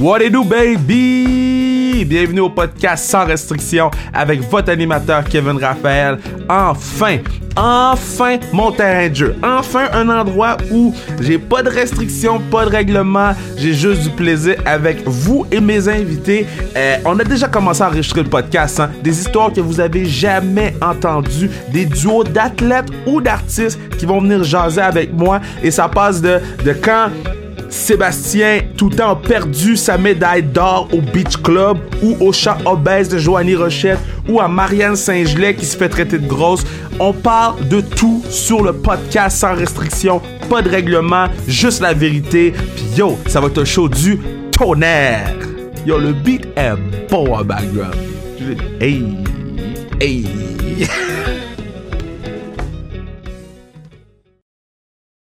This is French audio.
What it do, baby? Bienvenue au podcast sans restriction avec votre animateur Kevin Raphaël. Enfin, enfin mon terrain de jeu. Enfin un endroit où j'ai pas de restrictions, pas de règlements, j'ai juste du plaisir avec vous et mes invités. Euh, on a déjà commencé à enregistrer le podcast, hein. des histoires que vous avez jamais entendues, des duos d'athlètes ou d'artistes qui vont venir jaser avec moi et ça passe de, de quand Sébastien tout a perdu sa médaille d'or au Beach Club ou au chat obèse de Joanie Rochette ou à Marianne Saint-Gelais qui se fait traiter de grosse. On parle de tout sur le podcast sans restriction, pas de règlement, juste la vérité. Puis yo, ça va être un show du tonnerre. Yo, le beat est bon en background. Hey, hey.